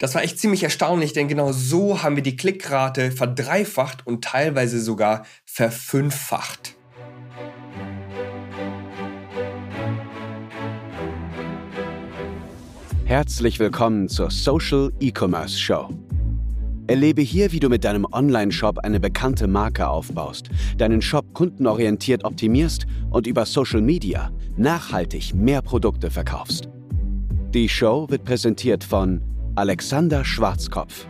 Das war echt ziemlich erstaunlich, denn genau so haben wir die Klickrate verdreifacht und teilweise sogar verfünffacht. Herzlich willkommen zur Social E-Commerce Show. Erlebe hier, wie du mit deinem Online-Shop eine bekannte Marke aufbaust, deinen Shop kundenorientiert optimierst und über Social Media nachhaltig mehr Produkte verkaufst. Die Show wird präsentiert von Alexander Schwarzkopf.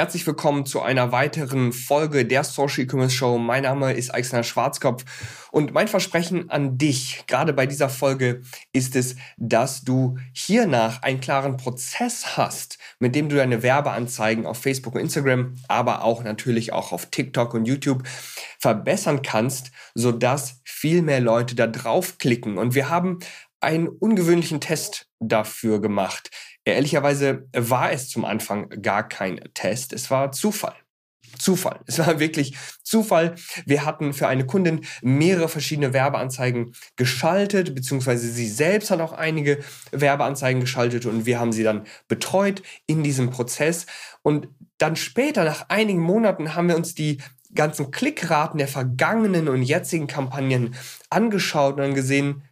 Herzlich willkommen zu einer weiteren Folge der Social E-Commerce Show. Mein Name ist Alexander Schwarzkopf und mein Versprechen an dich, gerade bei dieser Folge, ist es, dass du hiernach einen klaren Prozess hast, mit dem du deine Werbeanzeigen auf Facebook und Instagram, aber auch natürlich auch auf TikTok und YouTube verbessern kannst, sodass viel mehr Leute da draufklicken. Und wir haben einen ungewöhnlichen Test dafür gemacht. Ehrlicherweise war es zum Anfang gar kein Test, es war Zufall. Zufall. Es war wirklich Zufall. Wir hatten für eine Kundin mehrere verschiedene Werbeanzeigen geschaltet, beziehungsweise sie selbst hat auch einige Werbeanzeigen geschaltet und wir haben sie dann betreut in diesem Prozess. Und dann später, nach einigen Monaten, haben wir uns die ganzen Klickraten der vergangenen und jetzigen Kampagnen angeschaut und dann gesehen,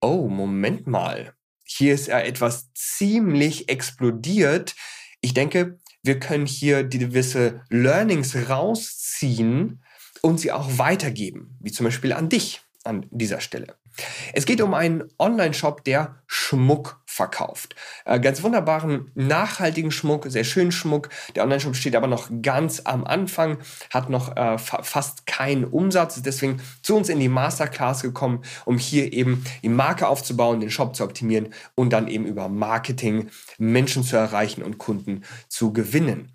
oh, Moment mal, hier ist ja etwas ziemlich explodiert. Ich denke, wir können hier die gewisse Learnings rausziehen und sie auch weitergeben, wie zum Beispiel an dich an dieser Stelle. Es geht um einen Online-Shop, der Schmuck verkauft. Äh, ganz wunderbaren, nachhaltigen Schmuck, sehr schönen Schmuck. Der Online-Shop steht aber noch ganz am Anfang, hat noch äh, fa fast keinen Umsatz, deswegen zu uns in die Masterclass gekommen, um hier eben die Marke aufzubauen, den Shop zu optimieren und dann eben über Marketing Menschen zu erreichen und Kunden zu gewinnen.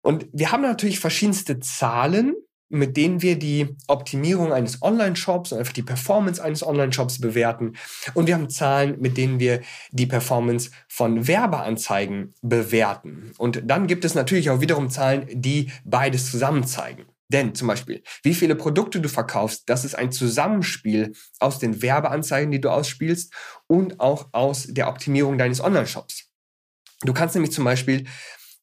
Und wir haben natürlich verschiedenste Zahlen, mit denen wir die Optimierung eines Online-Shops und einfach die Performance eines Online-Shops bewerten. Und wir haben Zahlen, mit denen wir die Performance von Werbeanzeigen bewerten. Und dann gibt es natürlich auch wiederum Zahlen, die beides zusammen zeigen. Denn zum Beispiel, wie viele Produkte du verkaufst, das ist ein Zusammenspiel aus den Werbeanzeigen, die du ausspielst und auch aus der Optimierung deines Online-Shops. Du kannst nämlich zum Beispiel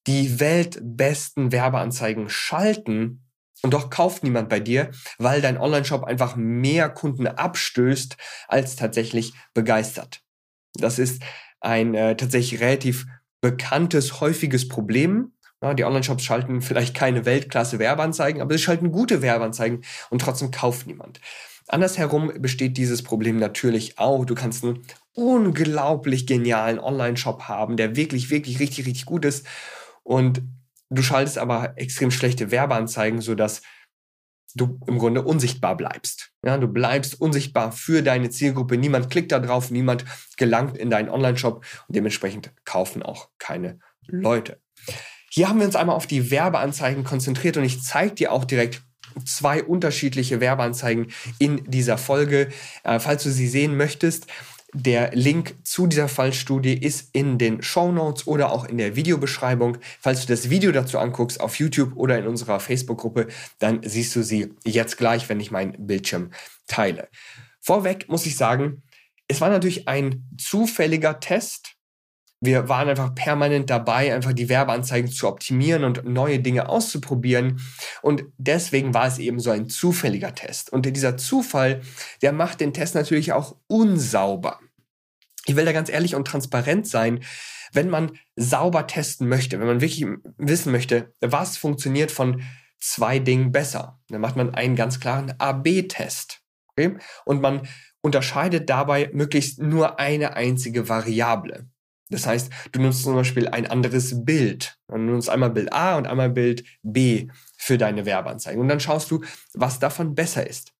die weltbesten Werbeanzeigen schalten und doch kauft niemand bei dir, weil dein Online-Shop einfach mehr Kunden abstößt, als tatsächlich begeistert. Das ist ein äh, tatsächlich relativ bekanntes, häufiges Problem. Ja, die Online-Shops schalten vielleicht keine Weltklasse Werbeanzeigen, aber sie schalten gute Werbeanzeigen und trotzdem kauft niemand. Andersherum besteht dieses Problem natürlich auch. Du kannst einen unglaublich genialen Online-Shop haben, der wirklich, wirklich richtig, richtig gut ist. Und Du schaltest aber extrem schlechte Werbeanzeigen, sodass du im Grunde unsichtbar bleibst. Ja, du bleibst unsichtbar für deine Zielgruppe. Niemand klickt da drauf, niemand gelangt in deinen Online-Shop und dementsprechend kaufen auch keine Leute. Hier haben wir uns einmal auf die Werbeanzeigen konzentriert und ich zeige dir auch direkt zwei unterschiedliche Werbeanzeigen in dieser Folge. Äh, falls du sie sehen möchtest, der Link zu dieser Fallstudie ist in den Show Notes oder auch in der Videobeschreibung. Falls du das Video dazu anguckst auf YouTube oder in unserer Facebook-Gruppe, dann siehst du sie jetzt gleich, wenn ich meinen Bildschirm teile. Vorweg muss ich sagen, es war natürlich ein zufälliger Test wir waren einfach permanent dabei, einfach die Werbeanzeigen zu optimieren und neue Dinge auszuprobieren. Und deswegen war es eben so ein zufälliger Test. Und dieser Zufall, der macht den Test natürlich auch unsauber. Ich will da ganz ehrlich und transparent sein. Wenn man sauber testen möchte, wenn man wirklich wissen möchte, was funktioniert von zwei Dingen besser, dann macht man einen ganz klaren AB-Test. Okay? Und man unterscheidet dabei möglichst nur eine einzige Variable. Das heißt, du nutzt zum Beispiel ein anderes Bild. Du nutzt einmal Bild A und einmal Bild B für deine Werbeanzeigen. Und dann schaust du, was davon besser ist.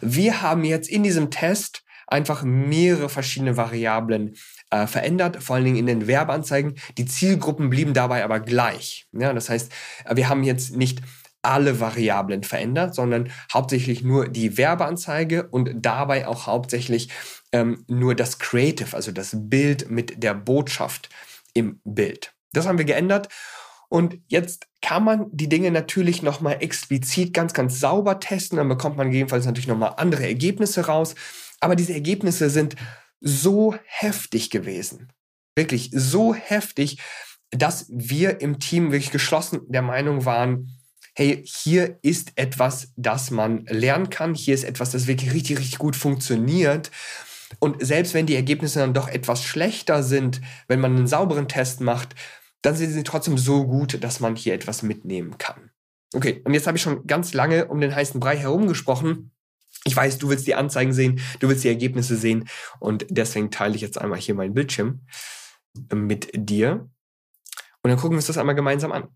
Wir haben jetzt in diesem Test einfach mehrere verschiedene Variablen äh, verändert, vor allen Dingen in den Werbeanzeigen. Die Zielgruppen blieben dabei aber gleich. Ja, das heißt, wir haben jetzt nicht alle Variablen verändert, sondern hauptsächlich nur die Werbeanzeige und dabei auch hauptsächlich ähm, nur das Creative, also das Bild mit der Botschaft im Bild. Das haben wir geändert Und jetzt kann man die Dinge natürlich nochmal explizit ganz, ganz sauber testen. Dann bekommt man jedenfalls natürlich nochmal andere Ergebnisse raus. Aber diese Ergebnisse sind so heftig gewesen. Wirklich so heftig, dass wir im Team wirklich geschlossen der Meinung waren, hey, hier ist etwas, das man lernen kann. Hier ist etwas, das wirklich richtig, richtig gut funktioniert. Und selbst wenn die Ergebnisse dann doch etwas schlechter sind, wenn man einen sauberen Test macht, dann sind sie trotzdem so gut, dass man hier etwas mitnehmen kann. Okay, und jetzt habe ich schon ganz lange um den heißen Brei herumgesprochen. Ich weiß, du willst die Anzeigen sehen, du willst die Ergebnisse sehen und deswegen teile ich jetzt einmal hier meinen Bildschirm äh, mit dir. Und dann gucken wir uns das einmal gemeinsam an.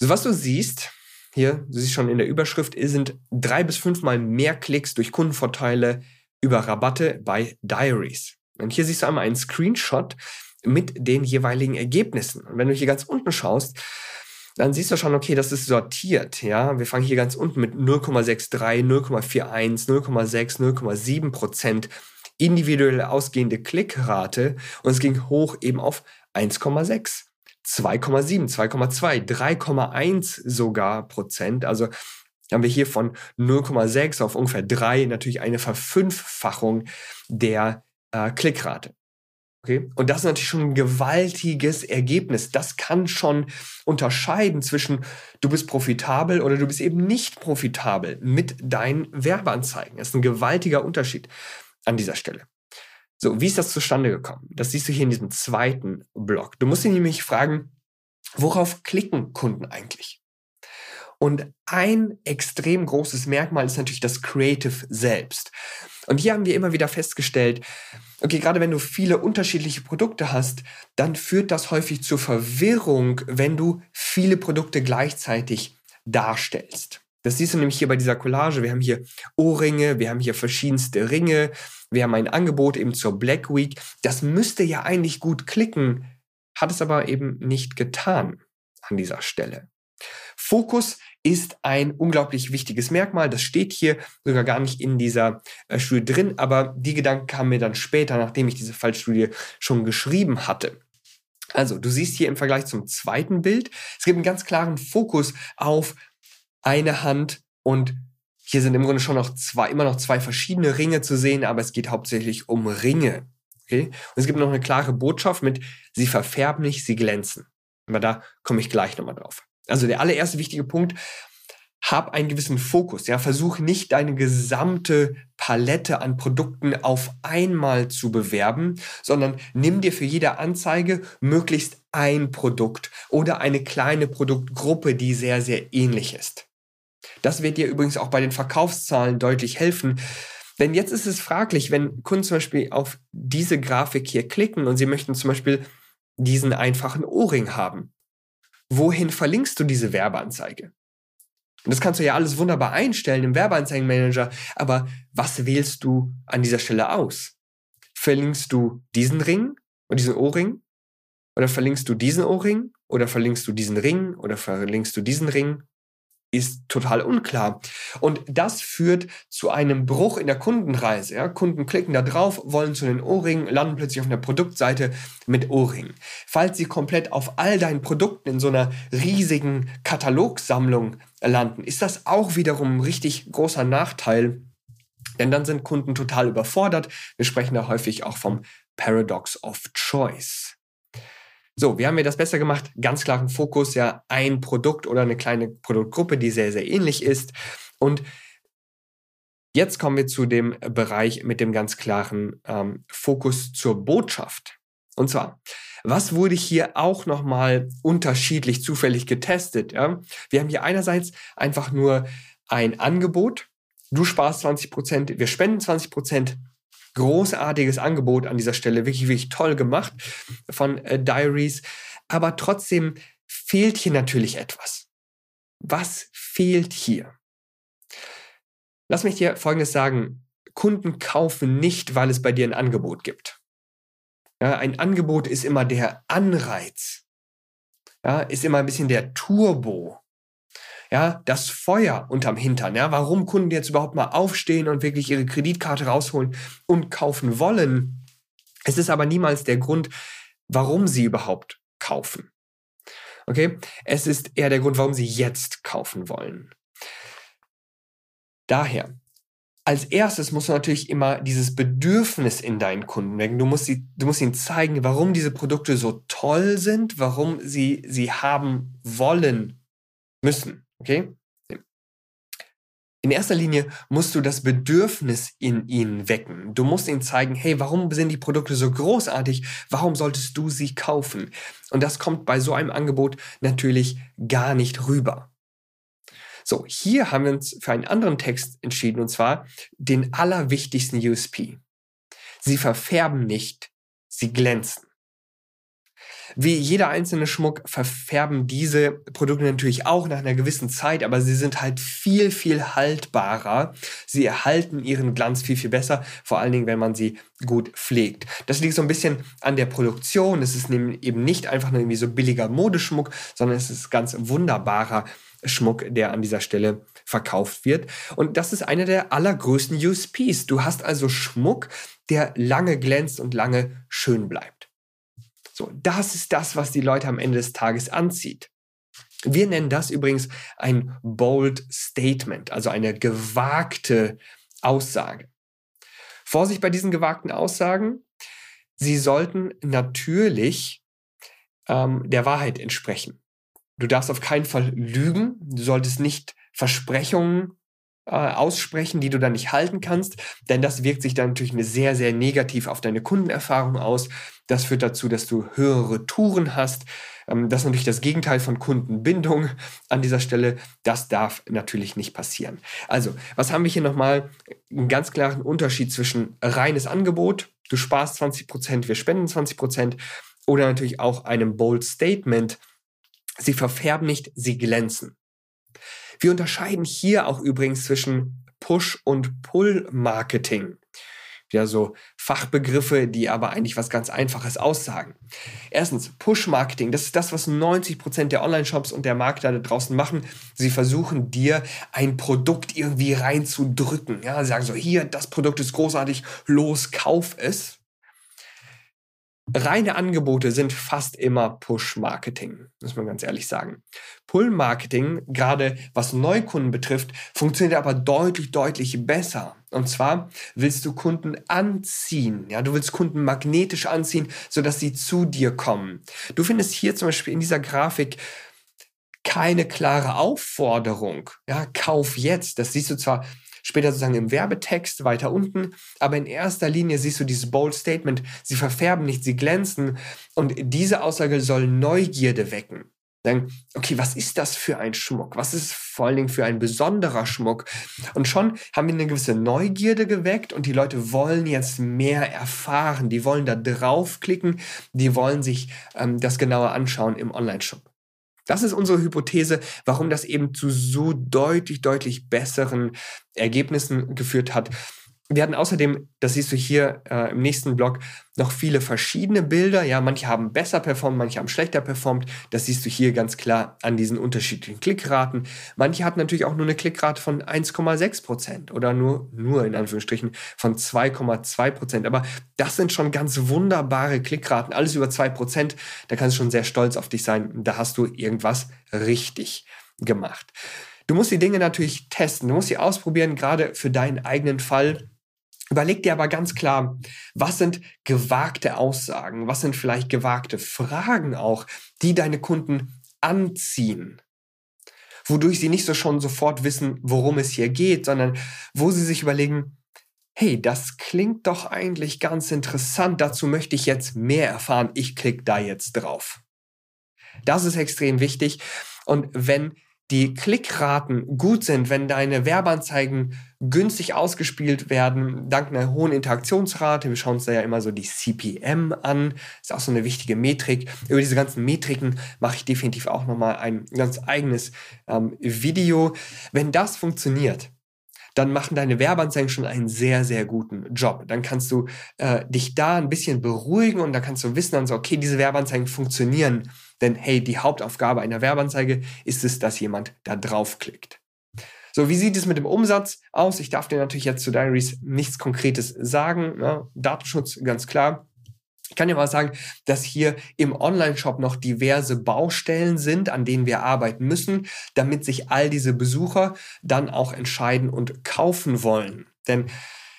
So, was du siehst, hier, du siehst schon in der Überschrift, sind drei bis fünfmal mehr Klicks durch Kundenvorteile über Rabatte bei Diaries. Und hier siehst du einmal einen Screenshot mit den jeweiligen Ergebnissen. Und wenn du hier ganz unten schaust, dann siehst du schon, okay, das ist sortiert. Ja, wir fangen hier ganz unten mit 0,63, 0,41, 0,6, 0,7 Prozent individuell ausgehende Klickrate und es ging hoch eben auf 1,6. 2,7, 2,2, 3,1 sogar Prozent. Also haben wir hier von 0,6 auf ungefähr 3 natürlich eine Verfünffachung der äh, Klickrate. Okay? Und das ist natürlich schon ein gewaltiges Ergebnis. Das kann schon unterscheiden zwischen du bist profitabel oder du bist eben nicht profitabel mit deinen Werbeanzeigen. Das ist ein gewaltiger Unterschied an dieser Stelle. So, wie ist das zustande gekommen? Das siehst du hier in diesem zweiten Block. Du musst dich nämlich fragen, worauf klicken Kunden eigentlich? Und ein extrem großes Merkmal ist natürlich das Creative selbst. Und hier haben wir immer wieder festgestellt, okay, gerade wenn du viele unterschiedliche Produkte hast, dann führt das häufig zur Verwirrung, wenn du viele Produkte gleichzeitig darstellst. Das siehst du nämlich hier bei dieser Collage. Wir haben hier Ohrringe, wir haben hier verschiedenste Ringe, wir haben ein Angebot eben zur Black Week. Das müsste ja eigentlich gut klicken, hat es aber eben nicht getan an dieser Stelle. Fokus ist ein unglaublich wichtiges Merkmal. Das steht hier sogar gar nicht in dieser äh, Studie drin, aber die Gedanken kamen mir dann später, nachdem ich diese Fallstudie schon geschrieben hatte. Also, du siehst hier im Vergleich zum zweiten Bild, es gibt einen ganz klaren Fokus auf eine Hand und hier sind im Grunde schon noch zwei, immer noch zwei verschiedene Ringe zu sehen, aber es geht hauptsächlich um Ringe. Okay? Und es gibt noch eine klare Botschaft mit, sie verfärben nicht, sie glänzen. Aber da komme ich gleich nochmal drauf. Also der allererste wichtige Punkt, hab einen gewissen Fokus. Ja, versuch nicht deine gesamte Palette an Produkten auf einmal zu bewerben, sondern nimm dir für jede Anzeige möglichst ein Produkt oder eine kleine Produktgruppe, die sehr, sehr ähnlich ist. Das wird dir übrigens auch bei den Verkaufszahlen deutlich helfen. Denn jetzt ist es fraglich, wenn Kunden zum Beispiel auf diese Grafik hier klicken und sie möchten zum Beispiel diesen einfachen Ohrring haben. Wohin verlinkst du diese Werbeanzeige? Und das kannst du ja alles wunderbar einstellen im Werbeanzeigenmanager, aber was wählst du an dieser Stelle aus? Verlinkst du diesen Ring und diesen Ohrring? Oder verlinkst du diesen Ohrring? Oder verlinkst du diesen Ring? Oder verlinkst du diesen Ring? Ist total unklar. Und das führt zu einem Bruch in der Kundenreise. Ja? Kunden klicken da drauf, wollen zu den Ohrringen, landen plötzlich auf einer Produktseite mit Ohrringen. Falls sie komplett auf all deinen Produkten in so einer riesigen Katalogsammlung landen, ist das auch wiederum ein richtig großer Nachteil. Denn dann sind Kunden total überfordert. Wir sprechen da häufig auch vom Paradox of Choice. So, wie haben wir das besser gemacht? Ganz klaren Fokus, ja, ein Produkt oder eine kleine Produktgruppe, die sehr, sehr ähnlich ist. Und jetzt kommen wir zu dem Bereich mit dem ganz klaren ähm, Fokus zur Botschaft. Und zwar, was wurde hier auch nochmal unterschiedlich zufällig getestet? Ja? Wir haben hier einerseits einfach nur ein Angebot. Du sparst 20 Prozent, wir spenden 20 Prozent großartiges Angebot an dieser Stelle, wirklich, wirklich toll gemacht von äh, Diaries. Aber trotzdem fehlt hier natürlich etwas. Was fehlt hier? Lass mich dir Folgendes sagen. Kunden kaufen nicht, weil es bei dir ein Angebot gibt. Ja, ein Angebot ist immer der Anreiz. Ja, ist immer ein bisschen der Turbo ja, das Feuer unterm Hintern, ja, warum Kunden jetzt überhaupt mal aufstehen und wirklich ihre Kreditkarte rausholen und kaufen wollen. Es ist aber niemals der Grund, warum sie überhaupt kaufen. Okay? Es ist eher der Grund, warum sie jetzt kaufen wollen. Daher, als erstes musst du natürlich immer dieses Bedürfnis in deinen Kunden wecken. Du musst, sie, du musst ihnen zeigen, warum diese Produkte so toll sind, warum sie sie haben wollen müssen. Okay? In erster Linie musst du das Bedürfnis in ihnen wecken. Du musst ihnen zeigen, hey, warum sind die Produkte so großartig? Warum solltest du sie kaufen? Und das kommt bei so einem Angebot natürlich gar nicht rüber. So, hier haben wir uns für einen anderen Text entschieden, und zwar den allerwichtigsten USP. Sie verfärben nicht, sie glänzen. Wie jeder einzelne Schmuck verfärben diese Produkte natürlich auch nach einer gewissen Zeit, aber sie sind halt viel, viel haltbarer. Sie erhalten ihren Glanz viel, viel besser, vor allen Dingen, wenn man sie gut pflegt. Das liegt so ein bisschen an der Produktion. Es ist eben nicht einfach nur irgendwie so billiger Modeschmuck, sondern es ist ganz wunderbarer Schmuck, der an dieser Stelle verkauft wird. Und das ist einer der allergrößten USPs. Du hast also Schmuck, der lange glänzt und lange schön bleibt. So, das ist das, was die Leute am Ende des Tages anzieht. Wir nennen das übrigens ein bold Statement, also eine gewagte Aussage. Vorsicht bei diesen gewagten Aussagen. Sie sollten natürlich ähm, der Wahrheit entsprechen. Du darfst auf keinen Fall lügen. Du solltest nicht Versprechungen aussprechen, die du dann nicht halten kannst, denn das wirkt sich dann natürlich sehr, sehr negativ auf deine Kundenerfahrung aus. Das führt dazu, dass du höhere Touren hast. Ähm, das ist natürlich das Gegenteil von Kundenbindung an dieser Stelle. Das darf natürlich nicht passieren. Also, was haben wir hier nochmal? Einen ganz klaren Unterschied zwischen reines Angebot, du sparst 20 Prozent, wir spenden 20 Prozent, oder natürlich auch einem Bold Statement, Sie verfärben nicht, sie glänzen. Wir unterscheiden hier auch übrigens zwischen Push- und Pull-Marketing. Ja, so Fachbegriffe, die aber eigentlich was ganz Einfaches aussagen. Erstens, Push-Marketing, das ist das, was 90 Prozent der Online-Shops und der Marketer da draußen machen. Sie versuchen dir ein Produkt irgendwie reinzudrücken. Ja, sie sagen so, hier, das Produkt ist großartig, los, kauf es. Reine Angebote sind fast immer Push-Marketing, muss man ganz ehrlich sagen. Pull-Marketing, gerade was Neukunden betrifft, funktioniert aber deutlich, deutlich besser. Und zwar willst du Kunden anziehen. Ja, du willst Kunden magnetisch anziehen, sodass sie zu dir kommen. Du findest hier zum Beispiel in dieser Grafik keine klare Aufforderung. Ja, kauf jetzt. Das siehst du zwar später sozusagen im Werbetext weiter unten. Aber in erster Linie siehst du dieses Bold Statement, sie verfärben nicht, sie glänzen. Und diese Aussage soll Neugierde wecken. Sagen, okay, was ist das für ein Schmuck? Was ist vor allen Dingen für ein besonderer Schmuck? Und schon haben wir eine gewisse Neugierde geweckt und die Leute wollen jetzt mehr erfahren. Die wollen da draufklicken, die wollen sich ähm, das genauer anschauen im Online-Shop. Das ist unsere Hypothese, warum das eben zu so deutlich, deutlich besseren Ergebnissen geführt hat. Wir hatten außerdem, das siehst du hier äh, im nächsten Blog, noch viele verschiedene Bilder. Ja, manche haben besser performt, manche haben schlechter performt. Das siehst du hier ganz klar an diesen unterschiedlichen Klickraten. Manche hatten natürlich auch nur eine Klickrate von 1,6 Prozent oder nur, nur in Anführungsstrichen von 2,2 Prozent. Aber das sind schon ganz wunderbare Klickraten. Alles über 2 Prozent. Da kannst du schon sehr stolz auf dich sein. Da hast du irgendwas richtig gemacht. Du musst die Dinge natürlich testen. Du musst sie ausprobieren, gerade für deinen eigenen Fall Überleg dir aber ganz klar, was sind gewagte Aussagen, was sind vielleicht gewagte Fragen auch, die deine Kunden anziehen, wodurch sie nicht so schon sofort wissen, worum es hier geht, sondern wo sie sich überlegen, hey, das klingt doch eigentlich ganz interessant, dazu möchte ich jetzt mehr erfahren, ich klicke da jetzt drauf. Das ist extrem wichtig. Und wenn die Klickraten gut sind, wenn deine Werbeanzeigen günstig ausgespielt werden, dank einer hohen Interaktionsrate. Wir schauen uns da ja immer so die CPM an. Ist auch so eine wichtige Metrik. Über diese ganzen Metriken mache ich definitiv auch nochmal ein ganz eigenes ähm, Video. Wenn das funktioniert, dann machen deine Werbeanzeigen schon einen sehr, sehr guten Job. Dann kannst du äh, dich da ein bisschen beruhigen und dann kannst du wissen, dann so, okay, diese Werbeanzeigen funktionieren denn hey, die Hauptaufgabe einer Werbeanzeige ist es, dass jemand da draufklickt. So, wie sieht es mit dem Umsatz aus? Ich darf dir natürlich jetzt zu Diaries nichts Konkretes sagen. Ne? Datenschutz, ganz klar. Ich kann dir mal sagen, dass hier im Online-Shop noch diverse Baustellen sind, an denen wir arbeiten müssen, damit sich all diese Besucher dann auch entscheiden und kaufen wollen. Denn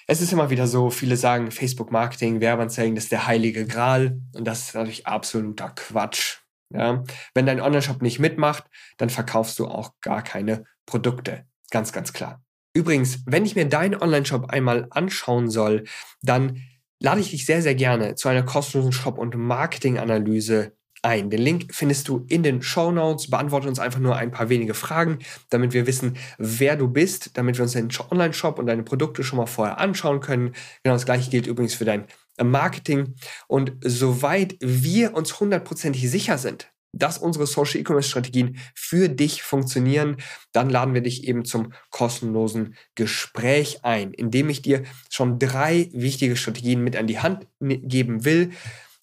es ist immer wieder so, viele sagen, Facebook-Marketing, Werbeanzeigen, das ist der heilige Gral und das ist natürlich absoluter Quatsch. Ja? Wenn dein Online-Shop nicht mitmacht, dann verkaufst du auch gar keine Produkte. Ganz, ganz klar. Übrigens, wenn ich mir deinen Online-Shop einmal anschauen soll, dann lade ich dich sehr, sehr gerne zu einer kostenlosen Shop- und Marketing-Analyse ein. Den Link findest du in den Show Notes. Beantworte uns einfach nur ein paar wenige Fragen, damit wir wissen, wer du bist, damit wir uns deinen Online-Shop und deine Produkte schon mal vorher anschauen können. Genau das gleiche gilt übrigens für dein Marketing. Und soweit wir uns hundertprozentig sicher sind, dass unsere Social E-Commerce Strategien für dich funktionieren, dann laden wir dich eben zum kostenlosen Gespräch ein, indem ich dir schon drei wichtige Strategien mit an die Hand geben will,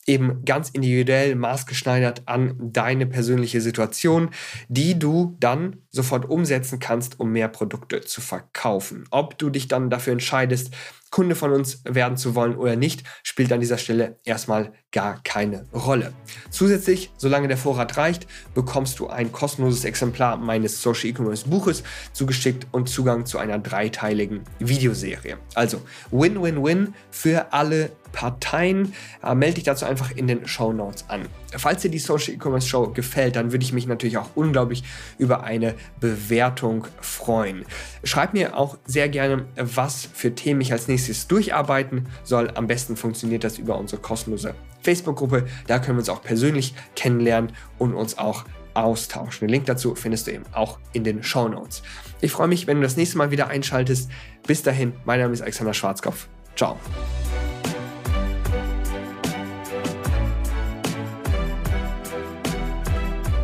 eben ganz individuell maßgeschneidert an deine persönliche Situation, die du dann sofort umsetzen kannst, um mehr Produkte zu verkaufen. Ob du dich dann dafür entscheidest, Kunde von uns werden zu wollen oder nicht, spielt an dieser Stelle erstmal gar keine Rolle. Zusätzlich, solange der Vorrat reicht, bekommst du ein kostenloses Exemplar meines Social E-Commerce Buches zugeschickt und Zugang zu einer dreiteiligen Videoserie. Also Win-Win-Win für alle Parteien. Äh, melde dich dazu einfach in den Show Notes an. Falls dir die Social E-Commerce Show gefällt, dann würde ich mich natürlich auch unglaublich über eine Bewertung freuen. Schreib mir auch sehr gerne, was für Themen ich als nächstes durcharbeiten soll. Am besten funktioniert das über unsere kostenlose Facebook-Gruppe. Da können wir uns auch persönlich kennenlernen und uns auch austauschen. Den Link dazu findest du eben auch in den Show Notes. Ich freue mich, wenn du das nächste Mal wieder einschaltest. Bis dahin, mein Name ist Alexander Schwarzkopf. Ciao.